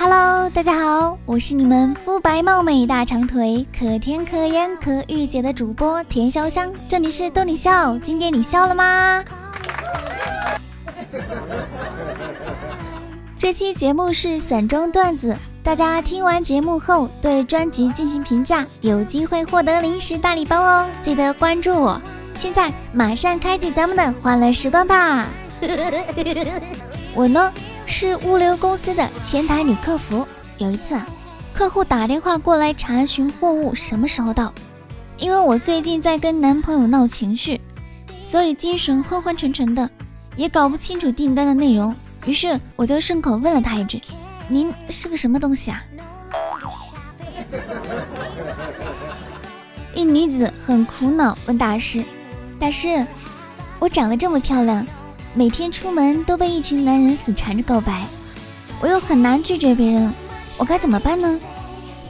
Hello，大家好，我是你们肤白貌美、大长腿、可甜可盐可御姐的主播田潇香，这里是逗你笑，今天你笑了吗？这期节目是散装段子，大家听完节目后对专辑进行评价，有机会获得零食大礼包哦，记得关注我。现在马上开启咱们的欢乐时光吧。我呢？是物流公司的前台女客服。有一次啊，客户打电话过来查询货物什么时候到。因为我最近在跟男朋友闹情绪，所以精神昏昏沉沉的，也搞不清楚订单的内容。于是我就顺口问了他一句：“您是个什么东西啊？”一女子很苦恼问大师：“大师，我长得这么漂亮。”每天出门都被一群男人死缠着告白，我又很难拒绝别人，我该怎么办呢？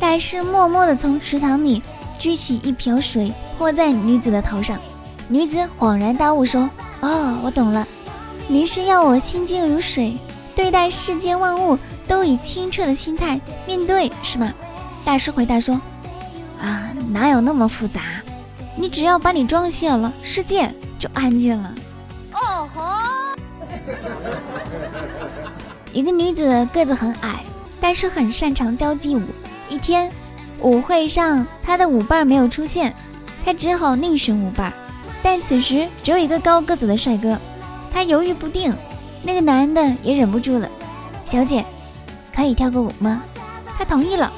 大师默默地从池塘里举起一瓢水泼在女子的头上，女子恍然大悟说：“哦，我懂了，您是要我心静如水，对待世间万物都以清澈的心态面对，是吗？”大师回答说：“啊，哪有那么复杂？你只要把你装卸了，世界就安静了。”哦吼。一个女子个子很矮，但是很擅长交际舞。一天舞会上，她的舞伴没有出现，她只好另选舞伴。但此时只有一个高个子的帅哥，她犹豫不定。那个男的也忍不住了：“小姐，可以跳个舞吗？”她同意了。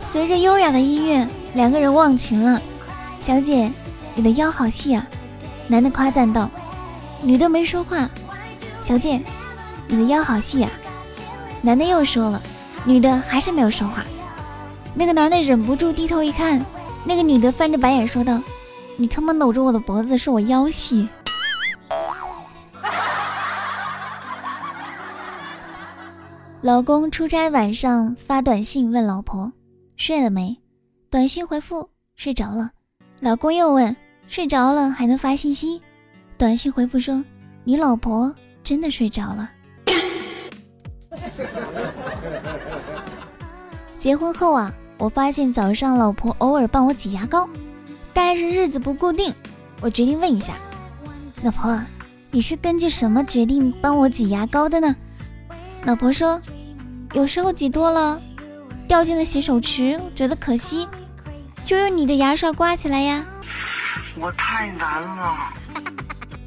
随着优雅的音乐，两个人忘情了。小姐，你的腰好细啊！男的夸赞道。女的没说话。小姐，你的腰好细啊！男的又说了，女的还是没有说话。那个男的忍不住低头一看，那个女的翻着白眼说道：“你他妈搂着我的脖子，说我腰细。”老公出差晚上发短信问老婆睡了没，短信回复睡着了。老公又问睡着了还能发信息，短信回复说你老婆。真的睡着了。结婚后啊，我发现早上老婆偶尔帮我挤牙膏，但是日子不固定。我决定问一下，老婆，你是根据什么决定帮我挤牙膏的呢？老婆说，有时候挤多了，掉进了洗手池，觉得可惜，就用你的牙刷刮起来呀。我太难了。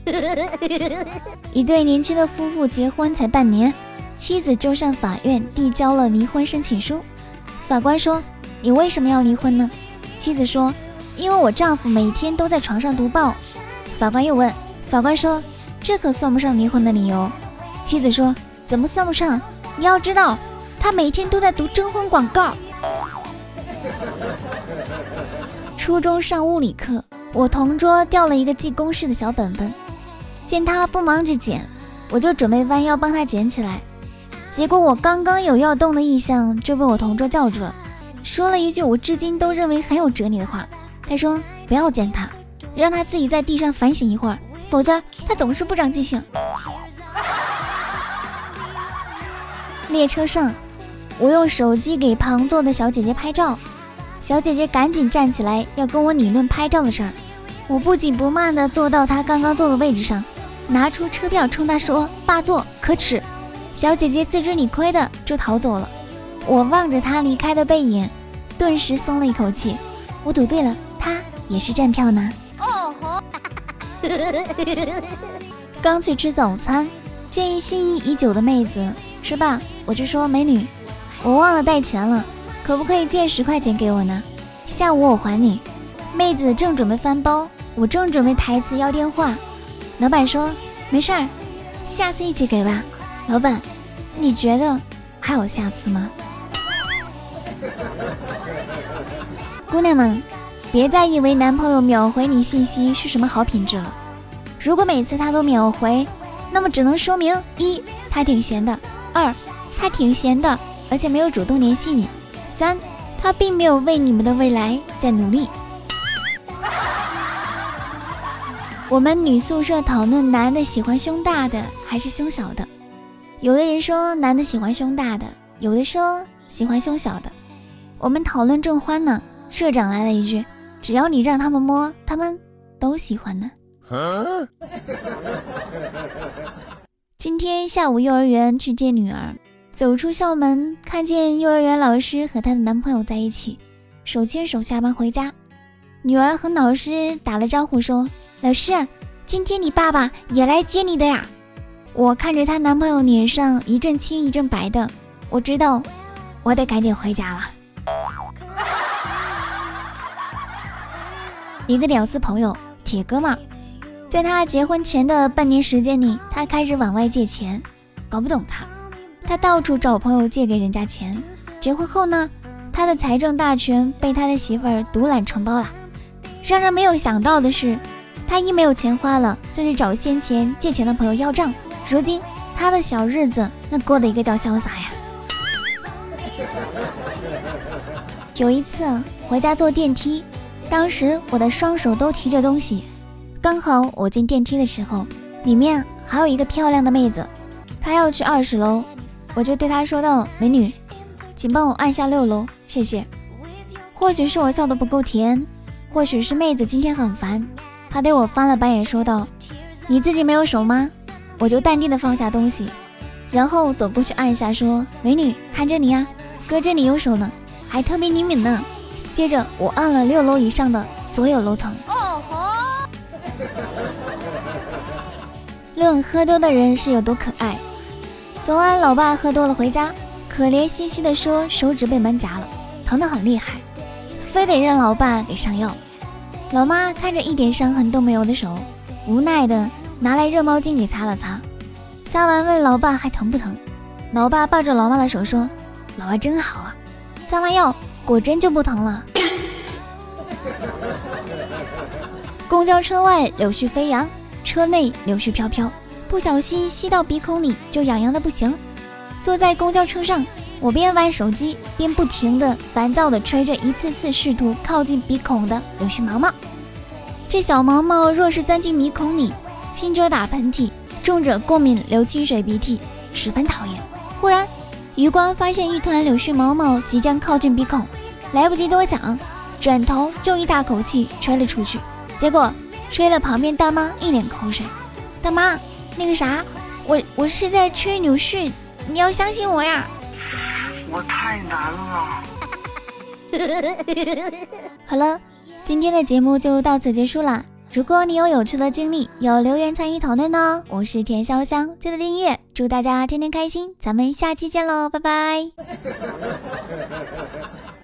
一对年轻的夫妇结婚才半年，妻子就上法院递交了离婚申请书。法官说：“你为什么要离婚呢？”妻子说：“因为我丈夫每天都在床上读报。”法官又问：“法官说，这可算不上离婚的理由。”妻子说：“怎么算不上？你要知道，他每天都在读征婚广告。” 初中上物理课，我同桌掉了一个记公式的小本本。见他不忙着捡，我就准备弯腰帮他捡起来。结果我刚刚有要动的意向，就被我同桌叫住了，说了一句我至今都认为很有哲理的话。他说：“不要捡他，让他自己在地上反省一会儿，否则他总是不长记性。”列车上，我用手机给旁坐的小姐姐拍照，小姐姐赶紧站起来要跟我理论拍照的事儿。我不紧不慢地坐到她刚刚坐的位置上。拿出车票冲他说：“霸座可耻！”小姐姐自知理亏的就逃走了。我望着她离开的背影，顿时松了一口气。我赌对了，她也是站票呢。哦吼！刚去吃早餐，见一心仪已久的妹子吃吧，我就说：“美女，我忘了带钱了，可不可以借十块钱给我呢？下午我还你。”妹子正准备翻包，我正准备台词要电话。老板说：“没事儿，下次一起给吧。”老板，你觉得还有下次吗？姑娘们，别再以为男朋友秒回你信息是什么好品质了。如果每次他都秒回，那么只能说明一他挺闲的，二他挺闲的，而且没有主动联系你，三他并没有为你们的未来在努力。我们女宿舍讨论男的喜欢胸大的还是胸小的，有的人说男的喜欢胸大的，有的说喜欢胸小的。我们讨论正欢呢，社长来了一句：“只要你让他们摸，他们都喜欢呢。”今天下午幼儿园去接女儿，走出校门，看见幼儿园老师和她的男朋友在一起，手牵手下班回家。女儿和老师打了招呼说：“老师，今天你爸爸也来接你的呀。”我看着她男朋友脸上一阵青一阵白的，我知道我得赶紧回家了。一个屌丝朋友，铁哥们，在他结婚前的半年时间里，他开始往外借钱，搞不懂他，他到处找朋友借给人家钱。结婚后呢，他的财政大权被他的媳妇儿独揽承包了。让人没有想到的是，他一没有钱花了，就去找先前借钱的朋友要账。如今他的小日子那过得一个叫潇洒呀。有一次回家坐电梯，当时我的双手都提着东西，刚好我进电梯的时候，里面还有一个漂亮的妹子，她要去二十楼，我就对她说道：“美女，请帮我按下六楼，谢谢。”或许是我笑得不够甜，或许是妹子今天很烦，她对我翻了白眼说道：“你自己没有手吗？”我就淡定的放下东西，然后走过去按一下，说：“美女，看这里啊，哥这里有手呢。”还特别灵敏呢。接着我按了六楼以上的所有楼层。哦吼！论喝多的人是有多可爱。昨晚老爸喝多了回家，可怜兮兮的说手指被门夹了，疼得很厉害，非得让老爸给上药。老妈看着一点伤痕都没有的手，无奈的拿来热毛巾给擦了擦，擦完问老爸还疼不疼？老爸抱着老妈的手说：“老妈真好啊。”擦完药，果真就不疼了。公交车外柳絮飞扬，车内柳絮飘飘，不小心吸到鼻孔里就痒痒的不行。坐在公交车上，我边玩手机边不停的烦躁的吹着一次次试图靠近鼻孔的柳絮毛毛。这小毛毛若是钻进鼻孔里，轻者打喷嚏，重者过敏流清水鼻涕，十分讨厌。忽然。余光发现一团柳絮毛毛即将靠近鼻孔，来不及多想，转头就一大口气吹了出去，结果吹了旁边大妈一脸口水。大妈，那个啥，我我是在吹柳絮，你要相信我呀。我太难了。好了，今天的节目就到此结束啦。如果你有有趣的经历，有留言参与讨论呢？我是田潇湘，记得订阅，祝大家天天开心，咱们下期见喽，拜拜。